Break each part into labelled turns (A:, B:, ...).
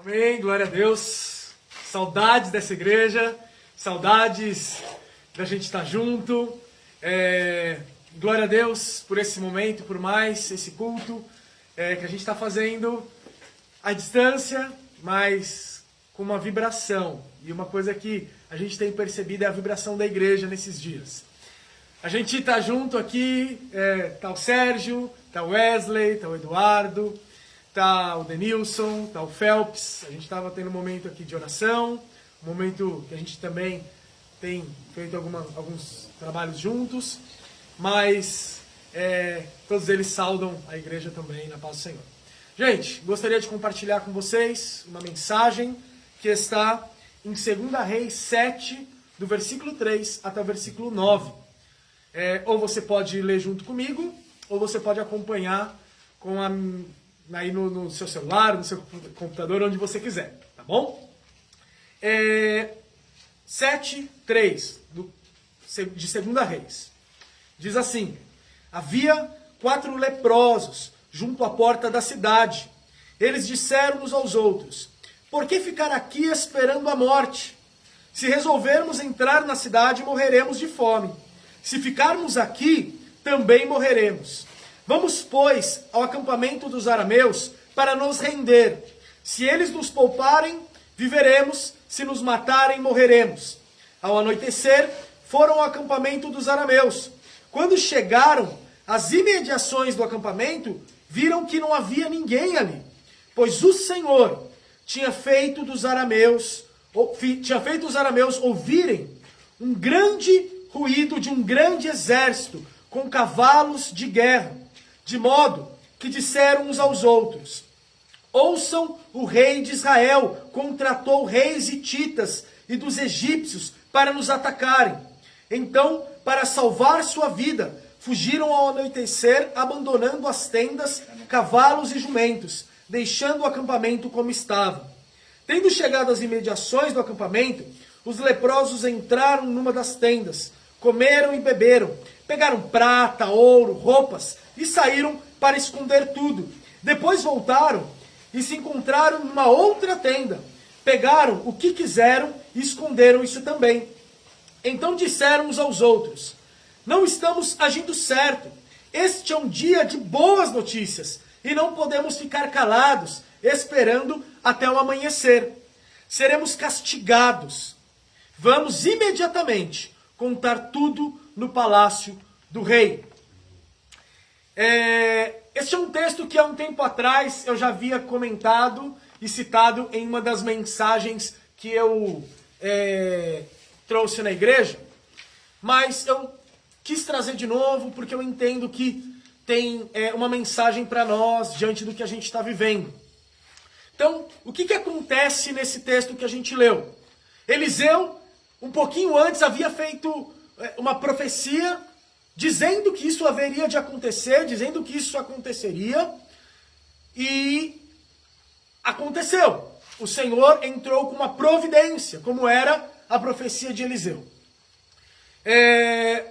A: Amém, glória a Deus. Saudades dessa igreja, saudades da gente estar junto. É, glória a Deus por esse momento, por mais esse culto é, que a gente está fazendo à distância, mas com uma vibração. E uma coisa que a gente tem percebido é a vibração da igreja nesses dias. A gente está junto aqui, é, tá o Sérgio, tá o Wesley, tá o Eduardo, tá o Denilson, tá o Phelps. A gente estava tendo um momento aqui de oração, um momento que a gente também tem feito alguma, alguns trabalhos juntos, mas é, todos eles saudam a igreja também na paz do Senhor. Gente, gostaria de compartilhar com vocês uma mensagem que está em 2 Reis 7, do versículo 3 até o versículo 9. É, ou você pode ler junto comigo, ou você pode acompanhar com a aí no, no, seu celular, no seu computador, onde você quiser, tá bom? É, 7, 3, do, de Segunda Reis. Diz assim, havia quatro leprosos junto à porta da cidade. Eles disseram uns aos outros, por que ficar aqui esperando a morte? Se resolvermos entrar na cidade, morreremos de fome. Se ficarmos aqui, também morreremos. Vamos, pois, ao acampamento dos arameus para nos render. Se eles nos pouparem, viveremos, se nos matarem, morreremos. Ao anoitecer, foram ao acampamento dos arameus. Quando chegaram às imediações do acampamento, viram que não havia ninguém ali, pois o Senhor tinha feito dos arameus, tinha feito os arameus ouvirem um grande ruído de um grande exército com cavalos de guerra de modo que disseram uns aos outros: Ouçam o rei de Israel, contratou reis hititas e dos egípcios para nos atacarem. Então, para salvar sua vida, fugiram ao anoitecer, abandonando as tendas, cavalos e jumentos, deixando o acampamento como estava. Tendo chegado às imediações do acampamento, os leprosos entraram numa das tendas, comeram e beberam, pegaram prata, ouro, roupas e saíram para esconder tudo. Depois voltaram e se encontraram numa outra tenda. Pegaram o que quiseram e esconderam isso também. Então disseram uns aos outros: Não estamos agindo certo. Este é um dia de boas notícias e não podemos ficar calados, esperando até o amanhecer. Seremos castigados. Vamos imediatamente contar tudo no palácio do rei. É, este é um texto que há um tempo atrás eu já havia comentado e citado em uma das mensagens que eu é, trouxe na igreja, mas eu quis trazer de novo porque eu entendo que tem é, uma mensagem para nós diante do que a gente está vivendo. Então, o que, que acontece nesse texto que a gente leu? Eliseu, um pouquinho antes, havia feito uma profecia dizendo que isso haveria de acontecer, dizendo que isso aconteceria, e aconteceu. O Senhor entrou com uma providência, como era a profecia de Eliseu. É,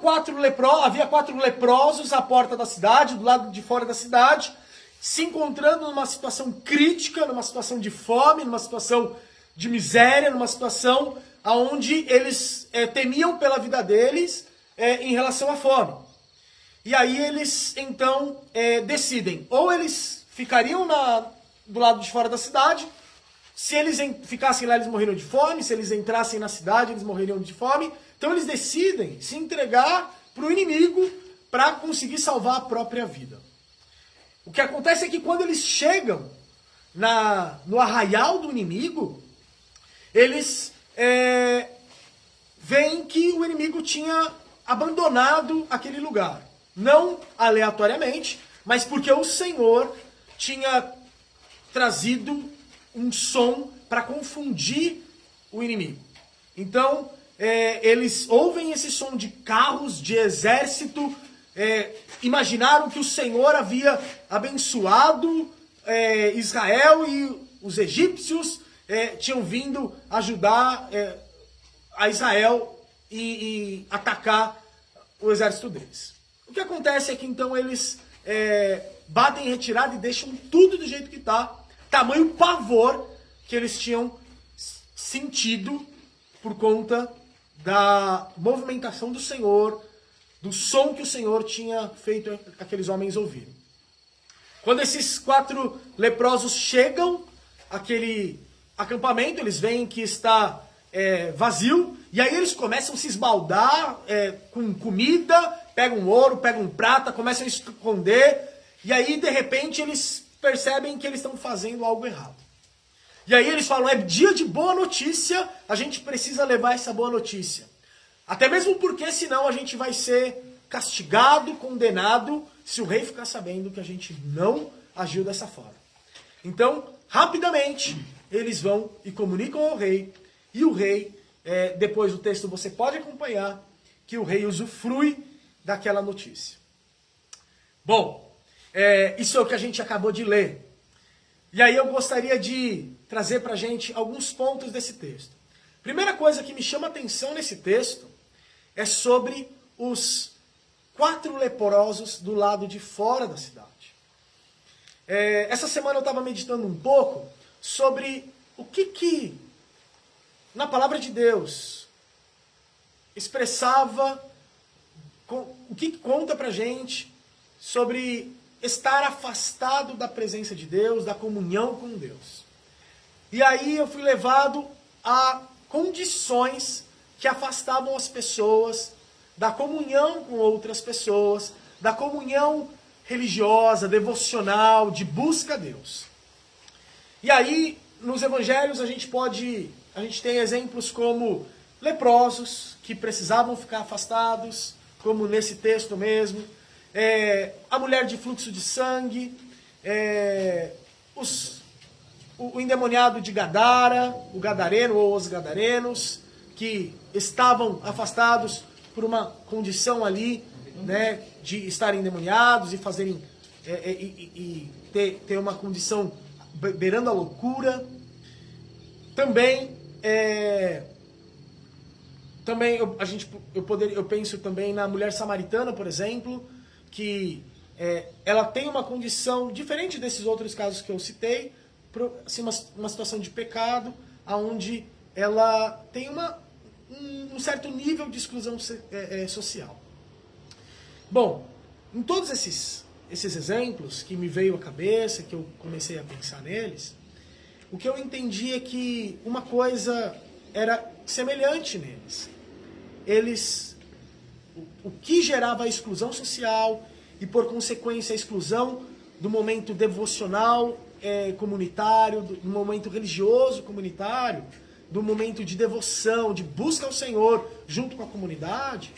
A: quatro lepro, havia quatro leprosos à porta da cidade, do lado de fora da cidade, se encontrando numa situação crítica, numa situação de fome, numa situação de miséria, numa situação onde eles é, temiam pela vida deles é, em relação à fome. E aí eles então é, decidem, ou eles ficariam na, do lado de fora da cidade, se eles ficassem lá eles morreriam de fome, se eles entrassem na cidade eles morreriam de fome. Então eles decidem se entregar para o inimigo para conseguir salvar a própria vida. O que acontece é que quando eles chegam na, no arraial do inimigo, eles é, que o inimigo tinha abandonado aquele lugar. Não aleatoriamente, mas porque o Senhor tinha trazido um som para confundir o inimigo. Então, é, eles ouvem esse som de carros, de exército, é, imaginaram que o Senhor havia abençoado é, Israel e os egípcios é, tinham vindo ajudar é, a Israel e, e atacar o exército deles. O que acontece é que então eles é, batem em retirada e deixam tudo do jeito que está. tamanho pavor que eles tinham sentido por conta da movimentação do Senhor, do som que o Senhor tinha feito aqueles homens ouvirem. Quando esses quatro leprosos chegam àquele acampamento, eles veem que está é, vazio, e aí eles começam a se esbaldar é, com comida, pegam ouro, pegam prata, começam a esconder, e aí de repente eles percebem que eles estão fazendo algo errado. E aí eles falam: é dia de boa notícia, a gente precisa levar essa boa notícia. Até mesmo porque senão a gente vai ser castigado, condenado, se o rei ficar sabendo que a gente não agiu dessa forma. Então, rapidamente, eles vão e comunicam ao rei, e o rei, é, depois do texto você pode acompanhar, que o rei usufrui daquela notícia. Bom, é, isso é o que a gente acabou de ler. E aí eu gostaria de trazer para a gente alguns pontos desse texto. Primeira coisa que me chama atenção nesse texto é sobre os quatro leprosos do lado de fora da cidade. É, essa semana eu estava meditando um pouco sobre o que que na palavra de Deus expressava o que conta para gente sobre estar afastado da presença de Deus, da comunhão com Deus. E aí eu fui levado a condições que afastavam as pessoas da comunhão com outras pessoas, da comunhão religiosa, devocional, de busca a Deus. E aí, nos evangelhos, a gente pode. A gente tem exemplos como leprosos, que precisavam ficar afastados, como nesse texto mesmo é, a mulher de fluxo de sangue, é, os, o, o, endemoniado de Gadara, o gadareno ou os gadarenos, que estavam afastados por uma condição ali né, de estarem endemoniados e fazerem é, é e, e ter, ter uma condição beirando a loucura. Também é, também eu, a gente, eu, poder, eu penso também na mulher samaritana, por exemplo, que é, ela tem uma condição diferente desses outros casos que eu citei, assim, uma, uma situação de pecado, aonde ela tem uma, um, um certo nível de exclusão é, é, social. Bom, em todos esses, esses exemplos que me veio à cabeça, que eu comecei a pensar neles, o que eu entendi é que uma coisa era semelhante neles. Eles o, que gerava a exclusão social e, por consequência, a exclusão do momento devocional é, comunitário, do, do momento religioso comunitário, do momento de devoção, de busca ao Senhor junto com a comunidade,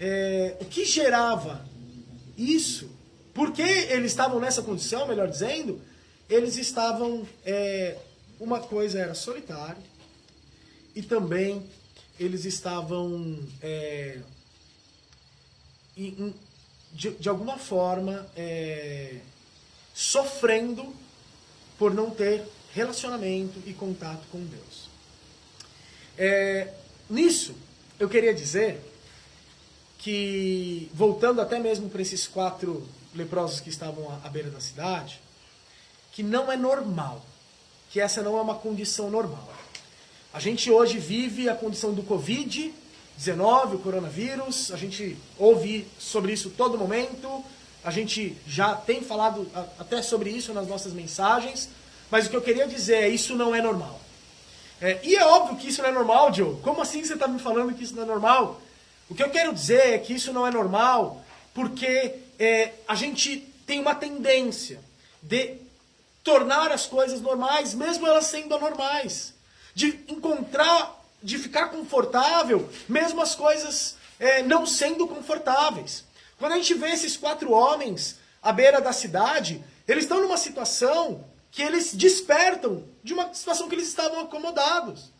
A: é, o que gerava isso? Porque eles estavam nessa condição, melhor dizendo, eles estavam. É, uma coisa era solitário e também eles estavam é, de, de alguma forma, é, sofrendo por não ter relacionamento e contato com Deus. É, nisso, eu queria dizer que, voltando até mesmo para esses quatro leprosos que estavam à, beira da cidade, que não é normal, que essa não é uma condição normal. A gente hoje vive a condição do Covid, 19, o coronavírus, a gente ouve sobre isso todo momento, a gente já tem falado até sobre isso nas nossas mensagens, mas o que eu queria dizer é isso não é normal. É, e é óbvio que isso não é normal, Joe. Como assim você está me falando que isso não é normal? O que eu quero dizer é que isso não é normal porque é, a gente tem uma tendência de tornar as coisas normais, mesmo elas sendo anormais. De encontrar de ficar confortável, mesmo as coisas é, não sendo confortáveis. Quando a gente vê esses quatro homens à beira da cidade, eles estão numa situação que eles despertam de uma situação que eles estavam acomodados.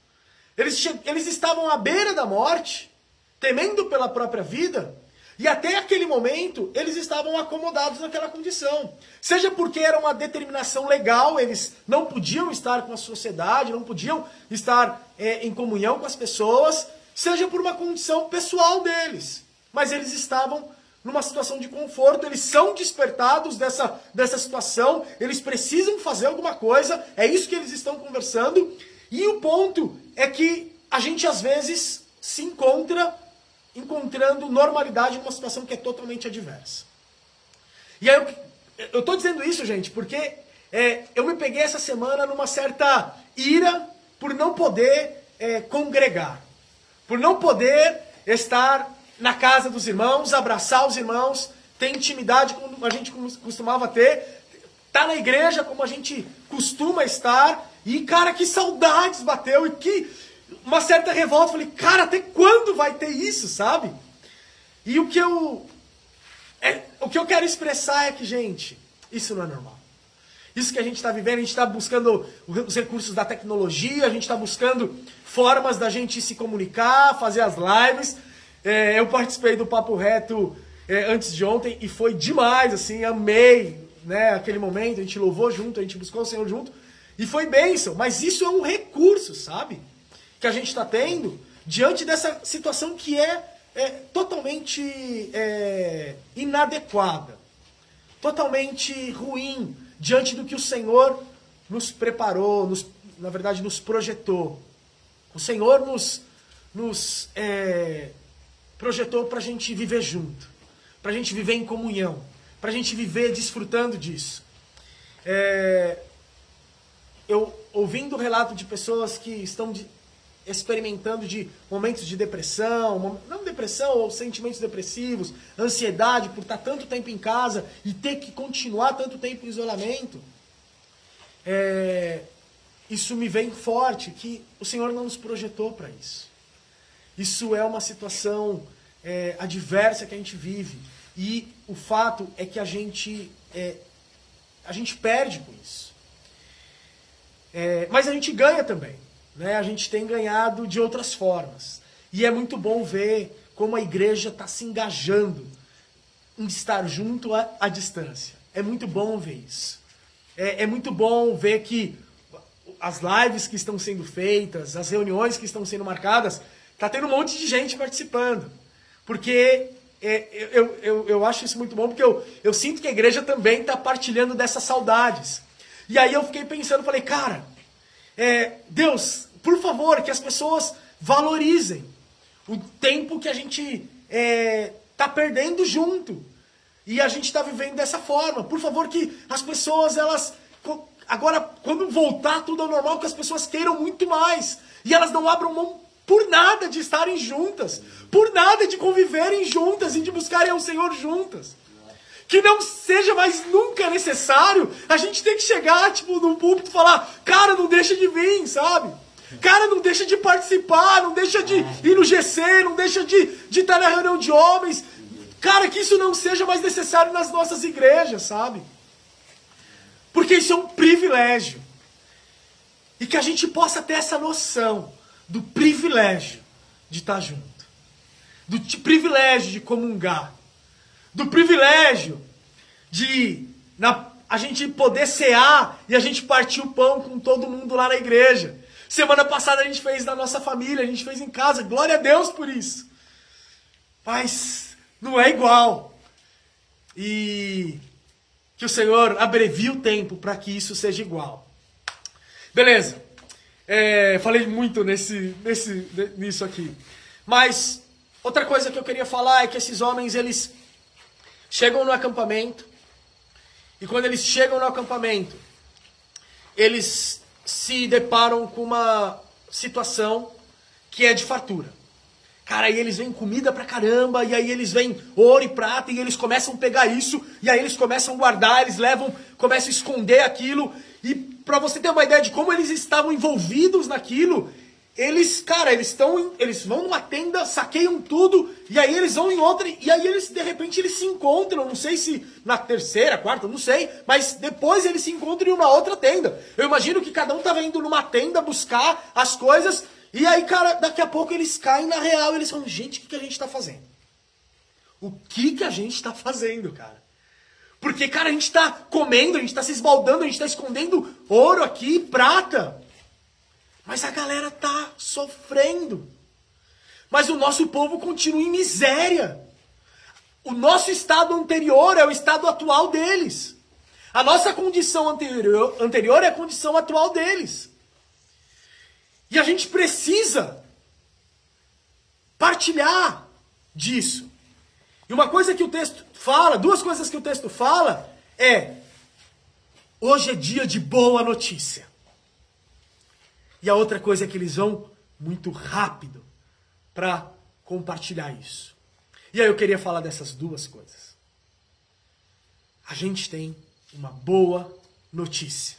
A: Eles, eles estavam à beira da morte, temendo pela própria vida, e até aquele momento, eles estavam acomodados naquela condição. Seja porque era uma determinação legal, eles não podiam estar com a sociedade, não podiam estar é, em comunhão com as pessoas, seja por uma condição pessoal deles. Mas eles estavam numa situação de conforto, eles são despertados dessa, dessa situação, eles precisam fazer alguma coisa, é isso que eles estão conversando. E o ponto é que a gente às vezes se encontra encontrando normalidade numa situação que é totalmente adversa. E aí eu, tô dizendo isso, gente, porque é, eu me peguei essa semana numa certa ira por não poder é, congregar, por não poder estar na casa dos irmãos, abraçar os irmãos, ter intimidade como a gente costumava ter, tá na igreja como a gente costuma estar, e cara, que saudades bateu, e que uma certa revolta, falei, cara, até quando vai ter isso, sabe? E o que eu é, o que eu quero expressar é que, gente, isso não é normal. Isso que a gente está vivendo, a gente está buscando os recursos da tecnologia, a gente está buscando formas da gente se comunicar, fazer as lives. É, eu participei do Papo Reto é, antes de ontem e foi demais, assim, amei né, aquele momento, a gente louvou junto, a gente buscou o Senhor junto e foi bênção. Mas isso é um recurso, sabe? Que a gente está tendo diante dessa situação que é, é totalmente é, inadequada, totalmente ruim diante do que o Senhor nos preparou, nos, na verdade, nos projetou. O Senhor nos, nos é, projetou para a gente viver junto, para a gente viver em comunhão, para a gente viver desfrutando disso. É, eu ouvindo o relato de pessoas que estão de, experimentando de momentos de depressão, não depressão, ou sentimentos depressivos, ansiedade por estar tanto tempo em casa e ter que continuar tanto tempo em isolamento. É, isso me vem forte, que o Senhor não nos projetou para isso. Isso é uma situação é, adversa que a gente vive. E o fato é que a gente, é, a gente perde com isso. É, mas a gente ganha também. Né? A gente tem ganhado de outras formas. E é muito bom ver como a igreja está se engajando em estar junto à, à, distância. É muito bom ver isso. É, é muito bom ver que as lives que estão sendo feitas, as reuniões que estão sendo marcadas, Tá tendo um monte de gente participando. Porque é, eu, eu, eu acho isso muito bom, porque eu, eu sinto que a igreja também está partilhando dessas saudades. E aí eu fiquei pensando, falei, cara, é, Deus, por favor, que as pessoas valorizem o tempo que a gente é, tá perdendo junto. E a gente está vivendo dessa forma. Por favor, que as pessoas, elas. Agora, quando voltar tudo ao normal, que as pessoas queiram muito mais. E elas não abram mão por nada de estarem juntas, por nada de conviverem juntas e de buscarem ao Senhor juntas. Que não seja mais nunca necessário a gente ter que chegar, tipo, num púlpito e falar, cara, não deixa de vir, sabe? Cara, não deixa de participar, não deixa de ir no GC, não deixa de, de estar na reunião de homens. Cara, que isso não seja mais necessário nas nossas igrejas, sabe? Porque isso é um privilégio. E que a gente possa ter essa noção do privilégio de estar junto, do privilégio de comungar, do privilégio de na, a gente poder cear e a gente partir o pão com todo mundo lá na igreja. Semana passada a gente fez na nossa família, a gente fez em casa, glória a Deus por isso. Mas não é igual. E que o Senhor abrevie o tempo para que isso seja igual. Beleza. É, falei muito nesse, nesse, nisso aqui. Mas outra coisa que eu queria falar é que esses homens eles chegam no acampamento e quando eles chegam no acampamento eles se deparam com uma situação que é de fartura. Cara, aí eles vêm comida pra caramba, e aí eles vêm ouro e prata, e eles começam a pegar isso, e aí eles começam a guardar, eles levam, começam a esconder aquilo, e para você ter uma ideia de como eles estavam envolvidos naquilo, eles, cara, eles estão, eles vão numa tenda, saqueiam tudo e aí eles vão em outra e aí eles de repente eles se encontram, não sei se na terceira, quarta, não sei, mas depois eles se encontram em uma outra tenda. Eu imagino que cada um tava indo numa tenda buscar as coisas e aí, cara, daqui a pouco eles caem na real, e eles falam, gente, o que, que a gente tá fazendo? O que que a gente tá fazendo, cara? Porque, cara, a gente está comendo, a gente está se esbaldando, a gente está escondendo ouro aqui, prata. Mas a galera tá sofrendo. Mas o nosso povo continua em miséria. o nosso estado anterior é o estado atual deles. A nossa condição anterior, anterior é a condição atual deles. E a gente precisa partilhar disso. E uma coisa que o texto fala, duas coisas que o texto fala é: hoje é dia de boa notícia. E a outra coisa é que eles vão muito rápido para compartilhar isso. E aí eu queria falar dessas duas coisas. A gente tem uma boa notícia.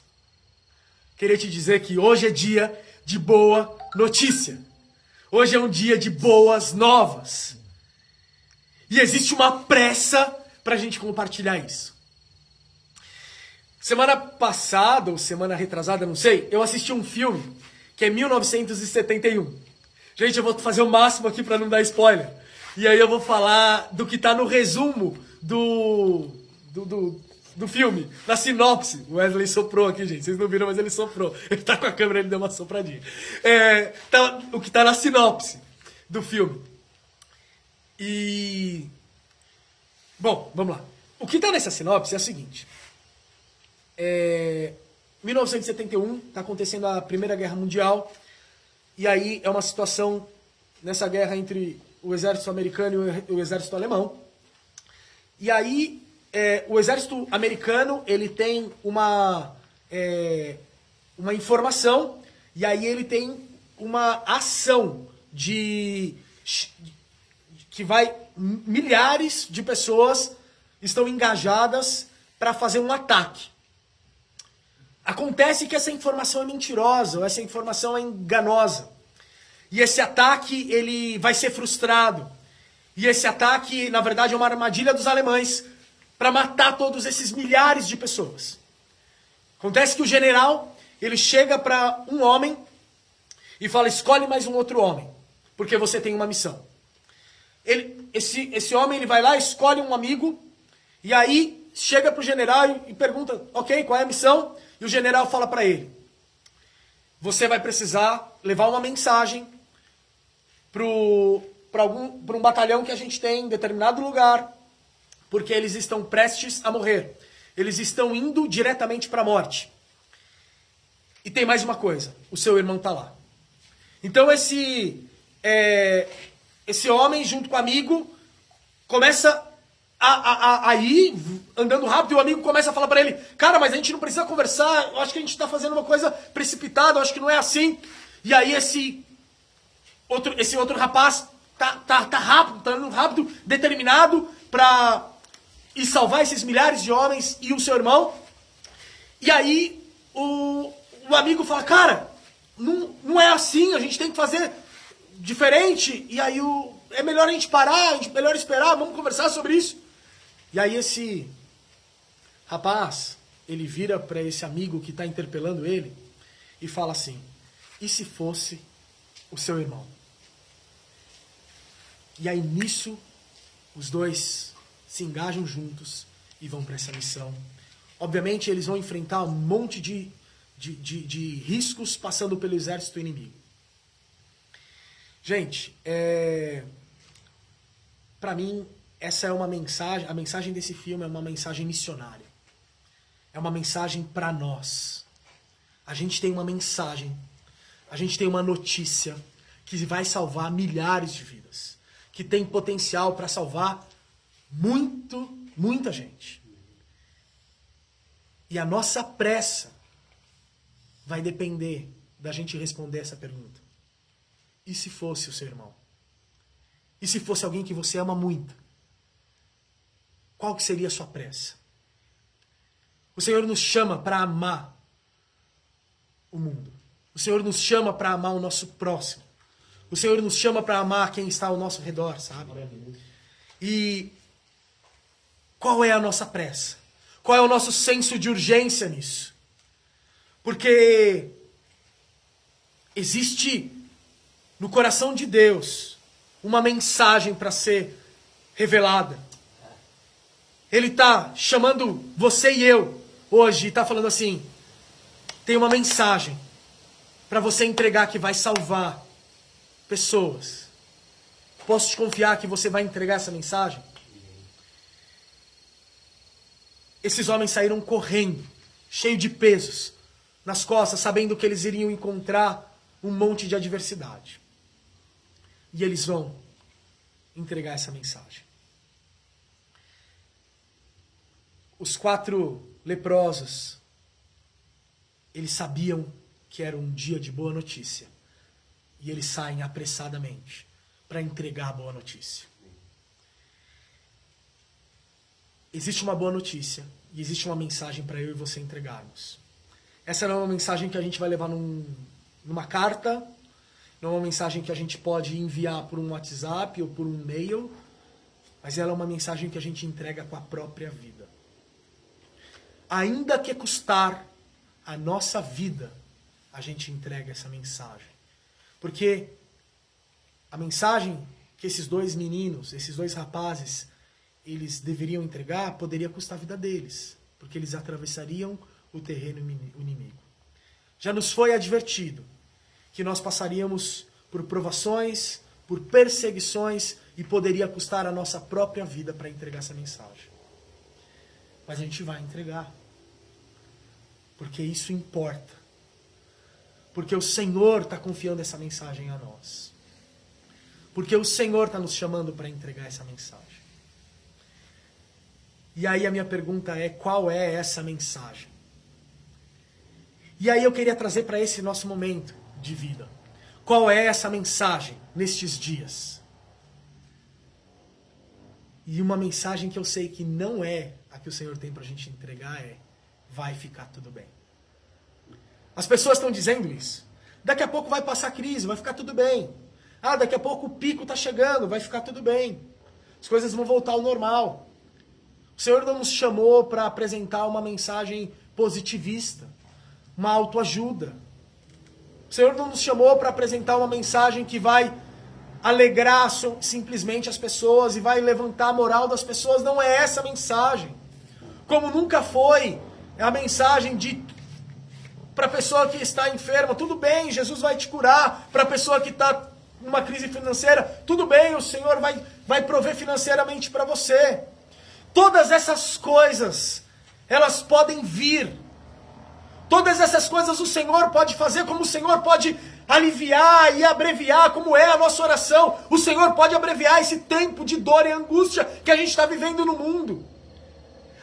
A: Queria te dizer que hoje é dia de boa notícia. Hoje é um dia de boas novas. E existe uma pressa para a gente compartilhar isso. Semana passada, ou semana retrasada, não sei, eu assisti um filme que é 1971. Gente, eu vou fazer o máximo aqui para não dar spoiler. E aí eu vou falar do que tá no resumo do, do, do, do filme, na sinopse. O Wesley soprou aqui, gente. Vocês não viram, mas ele soprou. Ele tá com a câmera, ele deu uma sopradinha. É, tá, o que tá na sinopse do filme. E. Bom, vamos lá. O que tá nessa sinopse é o seguinte. É, 1971, está acontecendo a Primeira Guerra Mundial, e aí é uma situação nessa guerra entre o exército americano e o exército alemão. E aí é, o exército americano ele tem uma é, uma informação e aí ele tem uma ação de que vai milhares de pessoas estão engajadas para fazer um ataque. Acontece que essa informação é mentirosa, ou essa informação é enganosa. E esse ataque ele vai ser frustrado. E esse ataque, na verdade, é uma armadilha dos alemães para matar todos esses milhares de pessoas. Acontece que o general, ele chega para um homem e fala: "Escolhe mais um outro homem, porque você tem uma missão". Ele, esse, esse homem ele vai lá, escolhe um amigo e aí chega para o general e, e pergunta: "OK, qual é a missão?" E o general fala para ele: Você vai precisar levar uma mensagem para um batalhão que a gente tem em determinado lugar, porque eles estão prestes a morrer. Eles estão indo diretamente para a morte. E tem mais uma coisa: o seu irmão está lá. Então esse é, esse homem junto com o amigo começa a, a, a, ir andando rápido o amigo começa a falar para ele: Cara, mas a gente não precisa conversar, eu acho que a gente está fazendo uma coisa precipitada, eu acho que não é assim. E aí esse outro, esse outro rapaz tá, tá, tá rápido, tá andando rápido, determinado para ir salvar esses milhares de homens e o seu irmão. E aí o, o amigo fala: Cara, não, não é assim, a gente tem que fazer diferente. E aí o, é melhor a gente parar, é melhor esperar, vamos conversar sobre isso. E aí esse rapaz, ele vira para esse amigo que está interpelando ele e fala assim: e se fosse o seu irmão? E aí nisso os dois se engajam juntos e vão para essa missão. Obviamente eles vão enfrentar um monte de, de, de, de riscos passando pelo exército inimigo. Gente, é... para mim essa é uma mensagem, a mensagem desse filme é uma mensagem missionária. É uma mensagem para nós. A gente tem uma mensagem, a gente tem uma notícia que vai salvar milhares de vidas, que tem potencial para salvar muito, muita gente. E a nossa pressa vai depender da gente responder essa pergunta. E se fosse o seu irmão? E se fosse alguém que você ama muito? Qual que seria a sua pressa? O Senhor nos chama para amar o mundo. O Senhor nos chama para amar o nosso próximo. O Senhor nos chama para amar quem está ao nosso redor, sabe? E qual é a nossa pressa? Qual é o nosso senso de urgência nisso? Porque existe no coração de Deus uma mensagem para ser revelada. Ele está chamando você e eu hoje e está falando assim: tem uma mensagem para você entregar que vai salvar pessoas. Posso te confiar que você vai entregar essa mensagem? esses homens saíram correndo, cheio de pesos nas costas, sabendo que eles iriam encontrar um monte de adversidade. E eles vão entregar essa mensagem. Os quatro leprosos, eles sabiam que era um dia de boa notícia. E eles saem apressadamente para entregar a boa notícia. Existe uma boa notícia e existe uma mensagem para eu e você entregarmos. Essa não é uma mensagem que a gente vai levar num, numa carta, não é uma mensagem que a gente pode enviar por um WhatsApp ou por um e-mail, mas ela é uma mensagem que a gente entrega com a própria vida. Ainda que custar a nossa vida, a gente entrega essa mensagem. Porque a mensagem que esses dois meninos, esses dois rapazes, eles deveriam entregar poderia custar a vida deles, porque eles atravessariam o terreno inimigo. Já nos foi advertido que nós passaríamos por provações, por perseguições e poderia custar a nossa própria vida para entregar essa mensagem. Mas a gente vai entregar. Porque isso importa. Porque o Senhor está confiando essa mensagem a nós. Porque o Senhor está nos chamando para entregar essa mensagem. E aí a minha pergunta é: qual é essa mensagem? E aí eu queria trazer para esse nosso momento de vida. Qual é essa mensagem nestes dias? E uma mensagem que eu sei que não é a que o Senhor tem para a gente entregar é: vai ficar tudo bem. As pessoas estão dizendo isso. Daqui a pouco vai passar a crise, vai ficar tudo bem. Ah, daqui a pouco o pico está chegando, vai ficar tudo bem. As coisas vão voltar ao normal. O Senhor não nos chamou para apresentar uma mensagem positivista, uma autoajuda. O Senhor não nos chamou para apresentar uma mensagem que vai alegrar simplesmente as pessoas e vai levantar a moral das pessoas. Não é essa a mensagem. Como nunca foi a mensagem de para a pessoa que está enferma, tudo bem, Jesus vai te curar. Para a pessoa que está numa crise financeira, tudo bem, o Senhor vai, vai prover financeiramente para você. Todas essas coisas, elas podem vir. Todas essas coisas o Senhor pode fazer, como o Senhor pode aliviar e abreviar, como é a nossa oração. O Senhor pode abreviar esse tempo de dor e angústia que a gente está vivendo no mundo.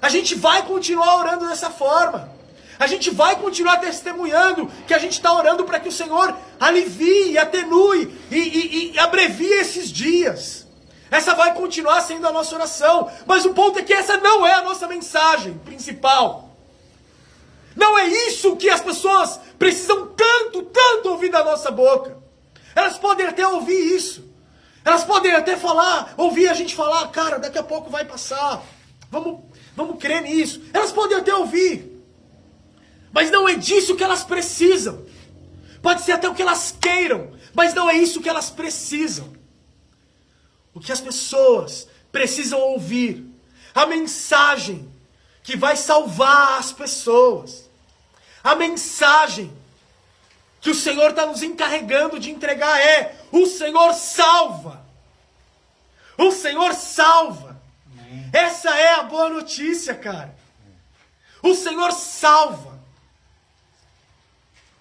A: A gente vai continuar orando dessa forma. A gente vai continuar testemunhando que a gente está orando para que o Senhor alivie, atenue e, e, e abrevie esses dias. Essa vai continuar sendo a nossa oração. Mas o ponto é que essa não é a nossa mensagem principal. Não é isso que as pessoas precisam tanto, tanto ouvir da nossa boca. Elas podem até ouvir isso. Elas podem até falar, ouvir a gente falar, cara, daqui a pouco vai passar. Vamos, vamos crer nisso. Elas podem até ouvir. Mas não é disso que elas precisam. Pode ser até o que elas queiram, mas não é isso que elas precisam o que as pessoas precisam ouvir, a mensagem que vai salvar as pessoas, a mensagem que o Senhor está nos encarregando de entregar é: o Senhor salva. O Senhor salva. Essa é a boa notícia, cara. O Senhor salva.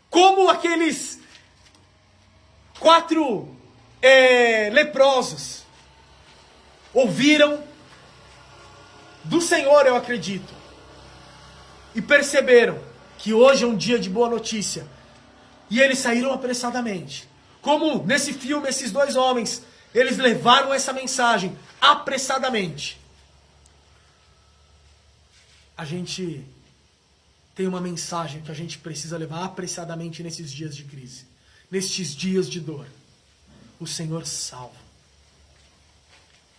A: Como aqueles quatro é, leprosos ouviram do Senhor, eu acredito, e perceberam que hoje é um dia de boa notícia. E eles saíram apressadamente. Como nesse filme, esses dois homens, eles levaram essa mensagem apressadamente. A gente tem uma mensagem que a gente precisa levar apressadamente nesses dias de crise, nestes dias de dor. O Senhor salva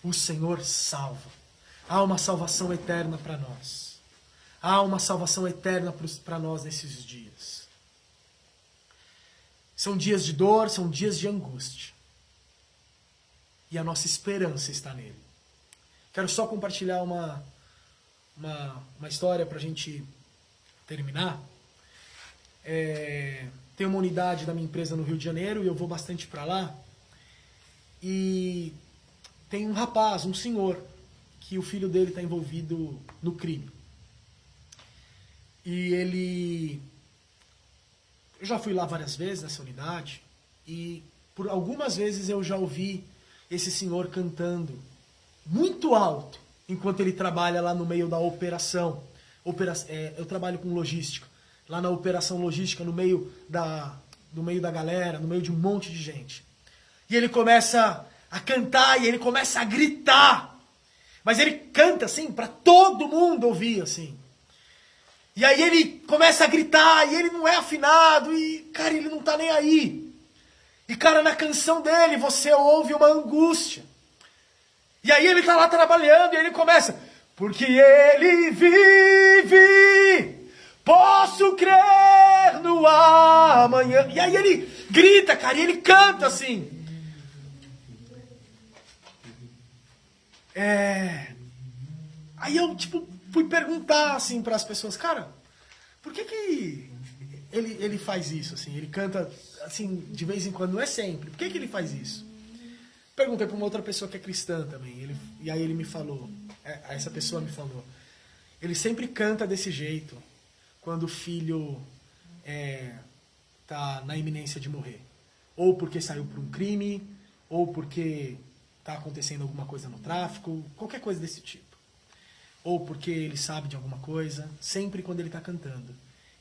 A: o Senhor salva. Há uma salvação eterna para nós. Há uma salvação eterna para nós nesses dias. São dias de dor, são dias de angústia. E a nossa esperança está nele. Quero só compartilhar uma, uma, uma história para a gente terminar. É, tem uma unidade da minha empresa no Rio de Janeiro e eu vou bastante para lá. E tem um rapaz, um senhor, que o filho dele está envolvido no crime. E ele. Eu já fui lá várias vezes nessa unidade e por algumas vezes eu já ouvi esse senhor cantando muito alto enquanto ele trabalha lá no meio da operação. Opera é, eu trabalho com logística. Lá na operação logística, no meio da, no meio da galera, no meio de um monte de gente. E ele começa a cantar e ele começa a gritar. Mas ele canta assim para todo mundo ouvir assim. E aí ele começa a gritar e ele não é afinado e cara, ele não tá nem aí. E cara, na canção dele você ouve uma angústia. E aí ele tá lá trabalhando e ele começa: "Porque ele vive, posso crer no amanhã". E aí ele grita, cara, e ele canta assim. É. Aí eu, tipo, fui perguntar, assim, para as pessoas, cara, por que que ele, ele faz isso, assim? Ele canta, assim, de vez em quando, não é sempre. Por que que ele faz isso? Perguntei para uma outra pessoa que é cristã também. Ele, e aí ele me falou, é, essa pessoa me falou, ele sempre canta desse jeito quando o filho é, tá na iminência de morrer. Ou porque saiu por um crime, ou porque está acontecendo alguma coisa no tráfico, qualquer coisa desse tipo. Ou porque ele sabe de alguma coisa, sempre quando ele está cantando.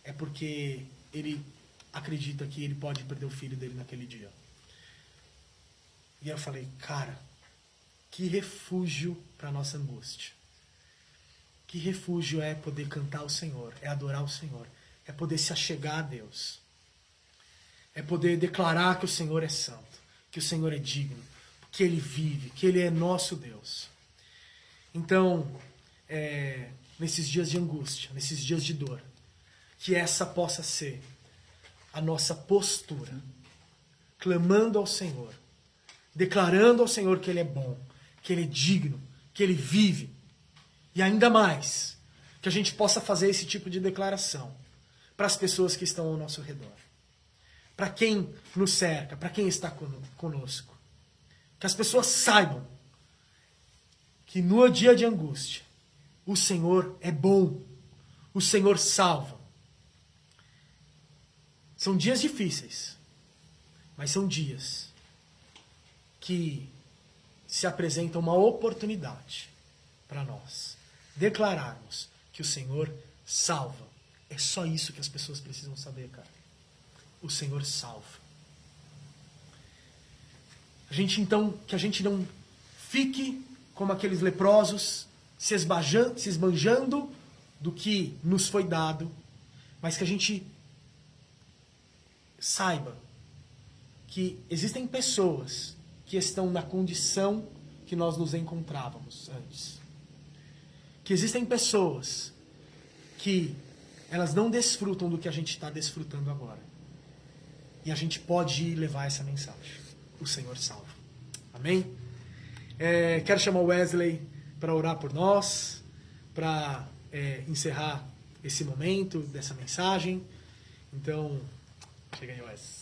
A: É porque ele acredita que ele pode perder o filho dele naquele dia. E eu falei, cara, que refúgio para nossa angústia. Que refúgio é poder cantar o Senhor, é adorar o Senhor, é poder se achegar a Deus. É poder declarar que o Senhor é santo, que o Senhor é digno, que Ele vive, que Ele é nosso Deus. Então, é, nesses dias de angústia, nesses dias de dor, que essa possa ser a nossa postura, clamando ao Senhor, declarando ao Senhor que Ele é bom, que Ele é digno, que Ele vive, e ainda mais, que a gente possa fazer esse tipo de declaração para as pessoas que estão ao nosso redor, para quem nos cerca, para quem está conosco. Que as pessoas saibam que no dia de angústia, o Senhor é bom, o Senhor salva. São dias difíceis, mas são dias que se apresenta uma oportunidade para nós declararmos que o Senhor salva. É só isso que as pessoas precisam saber, cara. O Senhor salva. A gente então, que a gente não fique como aqueles leprosos, se se esbanjando do que nos foi dado, mas que a gente saiba que existem pessoas que estão na condição que nós nos encontrávamos antes. Que existem pessoas que elas não desfrutam do que a gente está desfrutando agora. E a gente pode levar essa mensagem o Senhor salva. Amém? É, quero chamar o Wesley para orar por nós, para é, encerrar esse momento dessa mensagem. Então, chega aí, Wesley.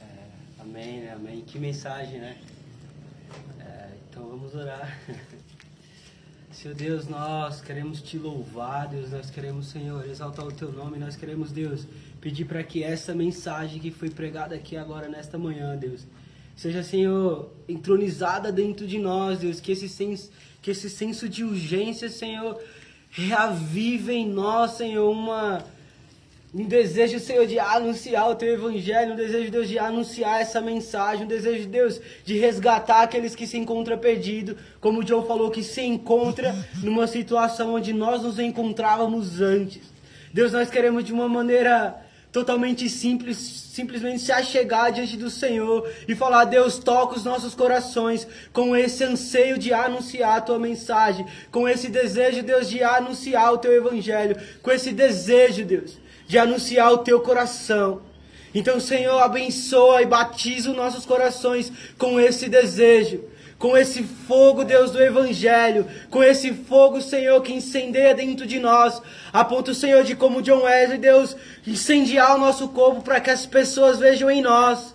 B: É, amém, né? Amém. Que mensagem, né? É, então vamos orar. Senhor Deus, nós queremos te louvar, Deus, nós queremos, Senhor, exaltar o teu nome, nós queremos, Deus, pedir para que essa mensagem que foi pregada aqui agora nesta manhã, Deus, seja, Senhor, entronizada dentro de nós, Deus, que esse senso, que esse senso de urgência, Senhor, reavive em nós, Senhor, uma um desejo, Senhor, de anunciar o teu evangelho, um desejo, Deus, de anunciar essa mensagem, um desejo, Deus, de resgatar aqueles que se encontram perdidos, como o John falou, que se encontra numa situação onde nós nos encontrávamos antes. Deus, nós queremos de uma maneira totalmente simples, simplesmente se achegar diante do Senhor e falar: Deus, toca os nossos corações com esse anseio de anunciar a tua mensagem, com esse desejo, Deus, de anunciar o teu evangelho, com esse desejo, Deus, de anunciar o teu coração. Então, Senhor, abençoa e batiza os nossos corações com esse desejo, com esse fogo, Deus, do Evangelho, com esse fogo, Senhor, que incendeia dentro de nós, a ponto, Senhor, de como John Wesley, Deus, incendiar o nosso corpo para que as pessoas vejam em nós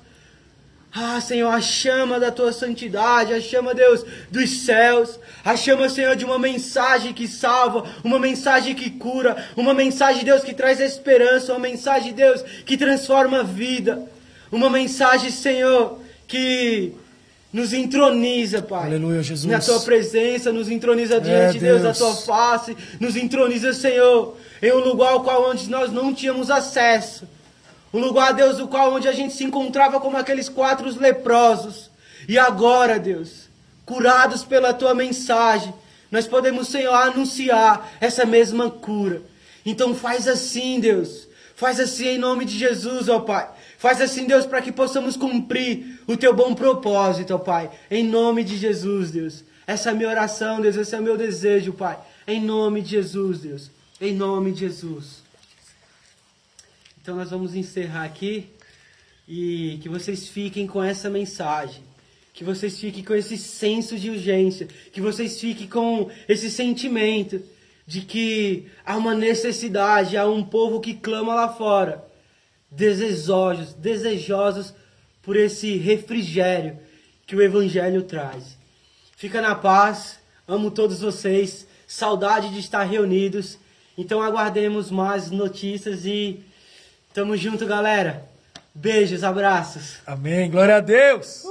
B: Ah, Senhor, a chama da tua santidade, a chama, Deus, dos céus, a chama, Senhor, de uma mensagem que salva, uma mensagem que cura, uma mensagem, Deus, que traz esperança, uma mensagem, Deus, que transforma a vida, uma mensagem, Senhor, que nos entroniza, Pai.
C: Aleluia, Jesus.
B: Na tua presença, nos entroniza diante,
C: É,
B: Deus, da tua face, nos entroniza, Senhor, em um lugar ao qual onde nós não tínhamos acesso. Um lugar, Deus, o qual onde a gente se encontrava como aqueles quatro leprosos. E agora, Deus, curados pela tua mensagem, nós podemos, Senhor, anunciar essa mesma cura. Então faz assim, Deus. Faz assim em nome de Jesus, ó Pai. Faz assim, Deus, para que possamos cumprir o teu bom propósito, ó Pai. Em nome de Jesus, Deus. Essa é a minha oração, Deus. Esse é o meu desejo, Pai. Em nome de Jesus, Deus. Em nome de Jesus. Então nós vamos encerrar aqui e que vocês fiquem com essa mensagem. Que vocês fiquem com esse senso de urgência, que vocês fiquem com esse sentimento de que há uma necessidade, há um povo que clama lá fora, desejosos, desejosos por esse refrigério que o evangelho traz. Fica na paz, amo todos vocês, saudade de estar reunidos. Então aguardemos mais notícias e tamo junto, galera. Beijos, abraços.
C: Amém. Glória a Deus.